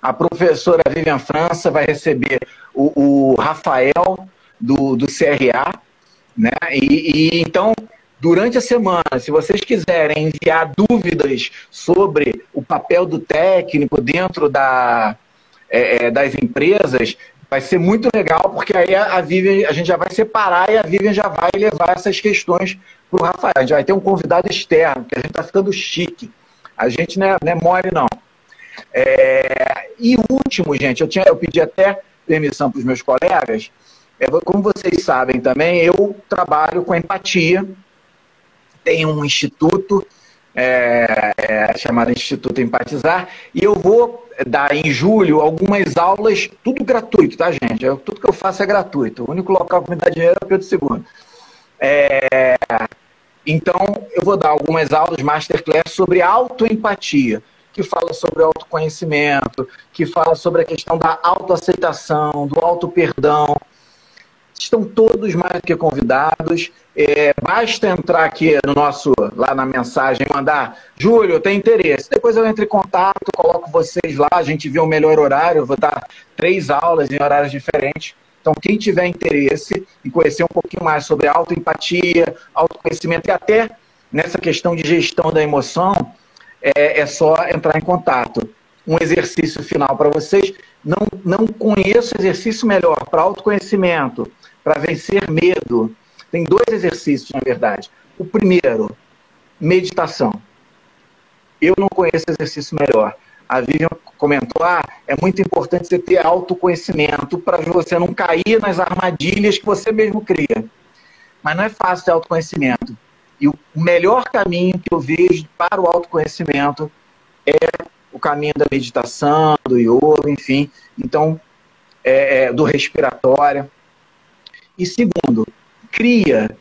A professora Vivian França vai receber o, o Rafael do, do CRA, né? E, e, então, durante a semana, se vocês quiserem enviar dúvidas sobre o papel do técnico dentro da, é, é, das empresas, vai ser muito legal, porque aí a, Vivian, a gente já vai separar e a Vivian já vai levar essas questões para o Rafael. A gente vai ter um convidado externo, que a gente está ficando chique. A gente não é, não é mole, não. É, e último, gente, eu, tinha, eu pedi até permissão para os meus colegas. É, como vocês sabem também, eu trabalho com empatia. Tenho um instituto é, é, chamado Instituto Empatizar, e eu vou dar em julho algumas aulas, tudo gratuito, tá, gente? Eu, tudo que eu faço é gratuito. O único local que me dá dinheiro é o Pedro II. É, então, eu vou dar algumas aulas, masterclass, sobre autoempatia, que fala sobre autoconhecimento, que fala sobre a questão da autoaceitação, do auto-perdão. Estão todos mais que convidados. É, basta entrar aqui no nosso, lá na mensagem, mandar, Júlio, tenho interesse. Depois eu entro em contato, coloco vocês lá, a gente vê o melhor horário, eu vou dar três aulas em horários diferentes. Então, quem tiver interesse em conhecer um pouquinho mais sobre autoempatia, autoconhecimento e até nessa questão de gestão da emoção, é, é só entrar em contato. Um exercício final para vocês. Não, não conheço exercício melhor para autoconhecimento, para vencer medo. Tem dois exercícios, na verdade. O primeiro, meditação. Eu não conheço exercício melhor. A Vivian comentou, ah, é muito importante você ter autoconhecimento para você não cair nas armadilhas que você mesmo cria. Mas não é fácil ter autoconhecimento. E o melhor caminho que eu vejo para o autoconhecimento é o caminho da meditação, do yoga, enfim. Então, é, é, do respiratório. E segundo, cria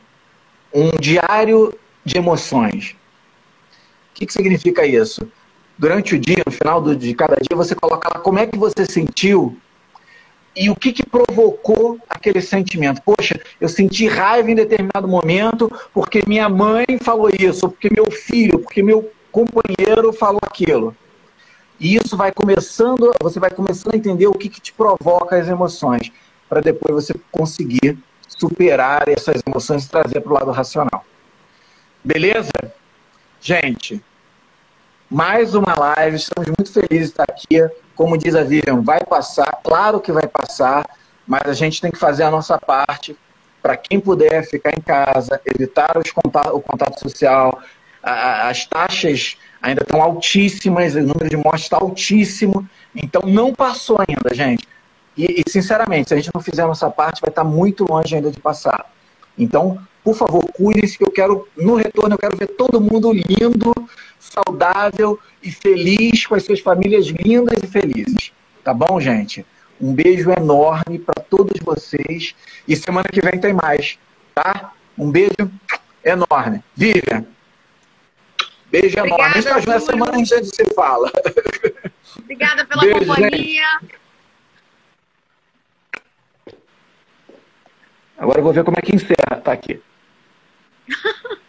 um diário de emoções. O que, que significa isso? Durante o dia, no final do, de cada dia, você coloca lá como é que você sentiu e o que, que provocou aquele sentimento. Poxa, eu senti raiva em determinado momento porque minha mãe falou isso, porque meu filho, porque meu companheiro falou aquilo. E isso vai começando, você vai começando a entender o que, que te provoca as emoções, para depois você conseguir superar essas emoções e trazer para o lado racional. Beleza? Gente, mais uma live, estamos muito felizes de estar aqui. Como diz a Vivian, vai passar, claro que vai passar, mas a gente tem que fazer a nossa parte para quem puder ficar em casa, evitar contato, o contato social, as taxas ainda estão altíssimas, o número de mortes está altíssimo, então não passou ainda, gente. E, e, sinceramente, se a gente não fizer a nossa parte, vai estar muito longe ainda de passar. Então, por favor, cuide-se, que eu quero, no retorno, eu quero ver todo mundo lindo, saudável e feliz, com as suas famílias lindas e felizes. Tá bom, gente? Um beijo enorme para todos vocês. E semana que vem tem mais, tá? Um beijo enorme. Vivian, Beijo Obrigada, enorme. A gente tá semana a gente se fala. Obrigada pela Beijo, companhia. Gente. Agora eu vou ver como é que encerra. Tá aqui.